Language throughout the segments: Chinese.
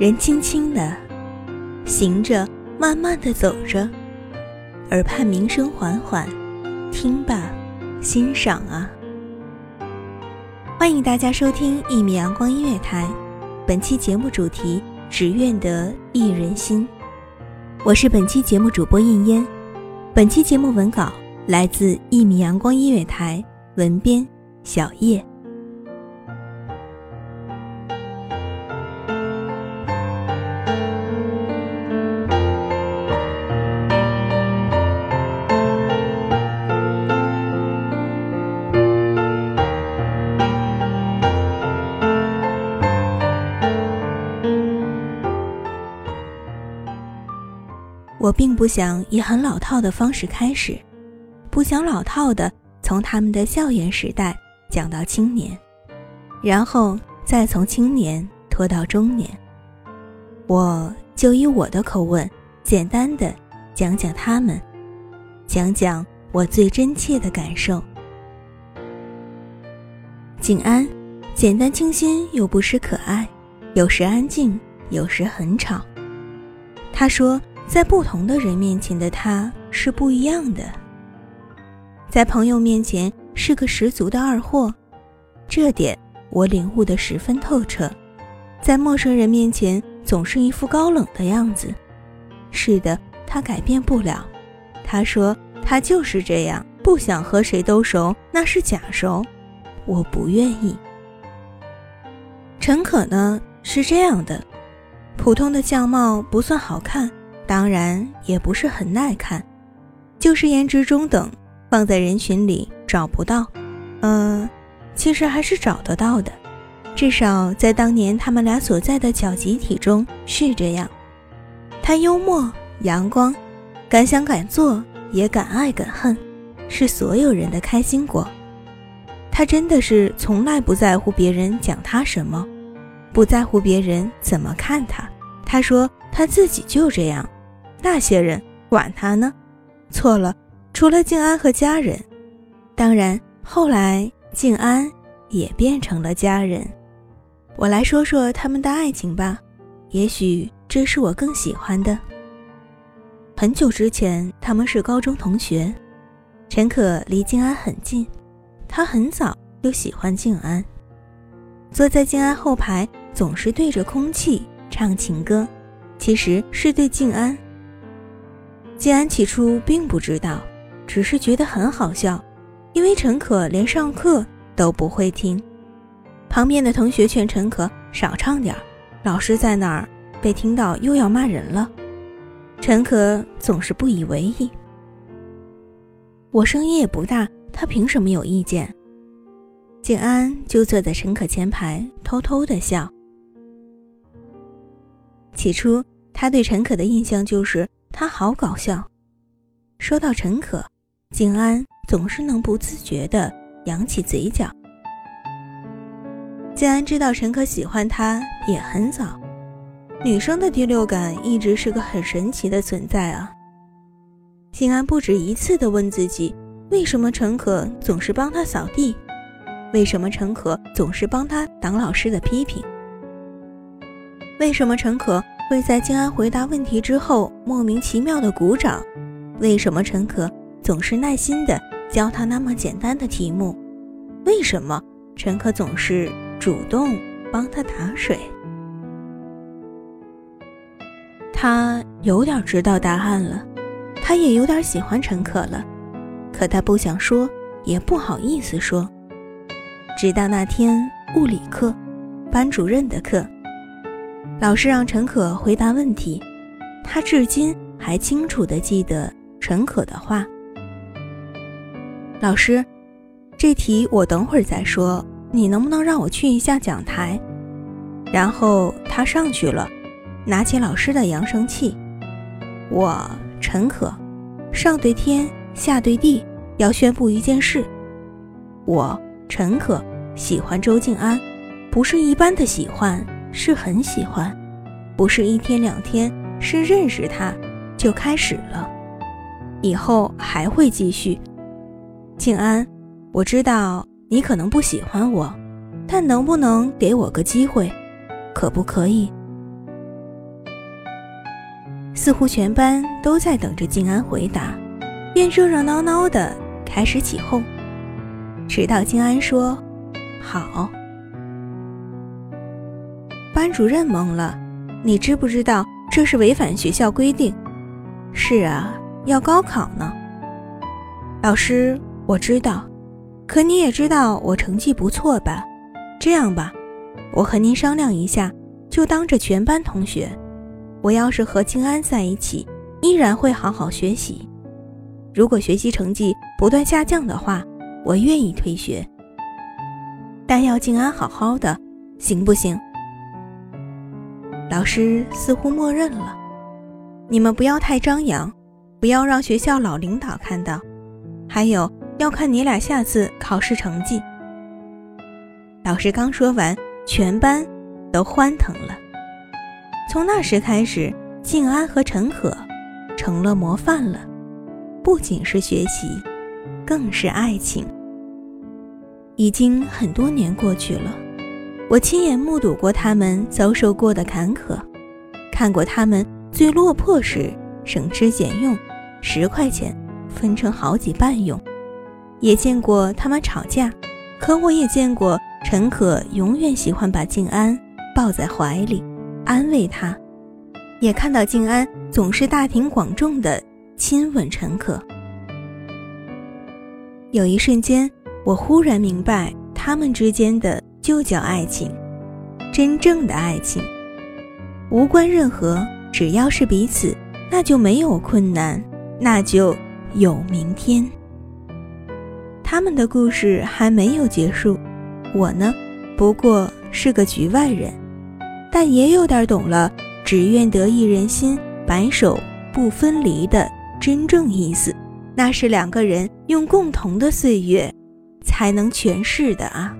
人轻轻的行着，慢慢的走着，耳畔鸣声缓缓，听吧，欣赏啊！欢迎大家收听一米阳光音乐台，本期节目主题：只愿得一人心。我是本期节目主播应烟，本期节目文稿来自一米阳光音乐台，文编小叶。我并不想以很老套的方式开始，不想老套的从他们的校园时代讲到青年，然后再从青年拖到中年。我就以我的口吻，简单的讲讲他们，讲讲我最真切的感受。景安，简单清新又不失可爱，有时安静，有时很吵。他说。在不同的人面前的他是不一样的。在朋友面前是个十足的二货，这点我领悟的十分透彻。在陌生人面前总是一副高冷的样子。是的，他改变不了。他说他就是这样，不想和谁都熟，那是假熟。我不愿意。陈可呢是这样的，普通的相貌不算好看。当然也不是很耐看，就是颜值中等，放在人群里找不到。嗯，其实还是找得到的，至少在当年他们俩所在的小集体中是这样。他幽默、阳光，敢想敢做，也敢爱敢恨，是所有人的开心果。他真的是从来不在乎别人讲他什么，不在乎别人怎么看他。他说他自己就这样。那些人管他呢？错了，除了静安和家人，当然后来静安也变成了家人。我来说说他们的爱情吧，也许这是我更喜欢的。很久之前，他们是高中同学，陈可离静安很近，他很早就喜欢静安，坐在静安后排，总是对着空气唱情歌，其实是对静安。静安起初并不知道，只是觉得很好笑，因为陈可连上课都不会听。旁边的同学劝陈可少唱点儿，老师在那儿，被听到又要骂人了。陈可总是不以为意。我声音也不大，他凭什么有意见？静安就坐在陈可前排，偷偷的笑。起初，他对陈可的印象就是。他好搞笑。说到陈可，静安总是能不自觉地扬起嘴角。静安知道陈可喜欢他也很早。女生的第六感一直是个很神奇的存在啊。静安不止一次地问自己：为什么陈可总是帮他扫地？为什么陈可总是帮他挡老师的批评？为什么陈可会在静安回答问题之后莫名其妙的鼓掌？为什么陈可总是耐心的教他那么简单的题目？为什么陈可总是主动帮他打水？他有点知道答案了，他也有点喜欢陈可了，可他不想说，也不好意思说。直到那天物理课，班主任的课，老师让陈可回答问题，他至今还清楚地记得陈可的话：“老师，这题我等会儿再说，你能不能让我去一下讲台？”然后他上去了。拿起老师的扬声器，我陈可，上对天，下对地，要宣布一件事。我陈可喜欢周静安，不是一般的喜欢，是很喜欢，不是一天两天，是认识他就开始了，以后还会继续。静安，我知道你可能不喜欢我，但能不能给我个机会？可不可以？似乎全班都在等着静安回答，便热热闹闹的开始起哄。直到静安说：“好。”班主任懵了：“你知不知道这是违反学校规定？”“是啊，要高考呢。”老师，我知道，可你也知道我成绩不错吧？这样吧，我和您商量一下，就当着全班同学。我要是和静安在一起，依然会好好学习。如果学习成绩不断下降的话，我愿意退学。但要静安好好的，行不行？老师似乎默认了。你们不要太张扬，不要让学校老领导看到。还有要看你俩下次考试成绩。老师刚说完，全班都欢腾了。从那时开始，静安和陈可成了模范了，不仅是学习，更是爱情。已经很多年过去了，我亲眼目睹过他们遭受过的坎坷，看过他们最落魄时省吃俭用，十块钱分成好几半用，也见过他们吵架，可我也见过陈可永远喜欢把静安抱在怀里。安慰他，也看到静安总是大庭广众的亲吻陈可。有一瞬间，我忽然明白，他们之间的就叫爱情，真正的爱情，无关任何，只要是彼此，那就没有困难，那就有明天。他们的故事还没有结束，我呢，不过是个局外人。但也有点懂了“只愿得一人心，白首不分离”的真正意思，那是两个人用共同的岁月才能诠释的啊。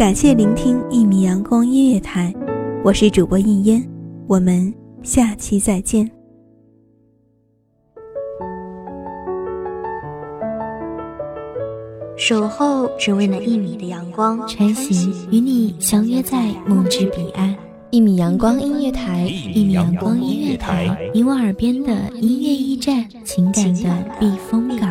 感谢聆听一米阳光音乐台，我是主播应烟，我们下期再见。守候只为那一米的阳光，晨行与你相约在梦之彼岸。一米阳光音乐台，一米阳光音乐台，你我耳边的音乐驿站，情感的避风港。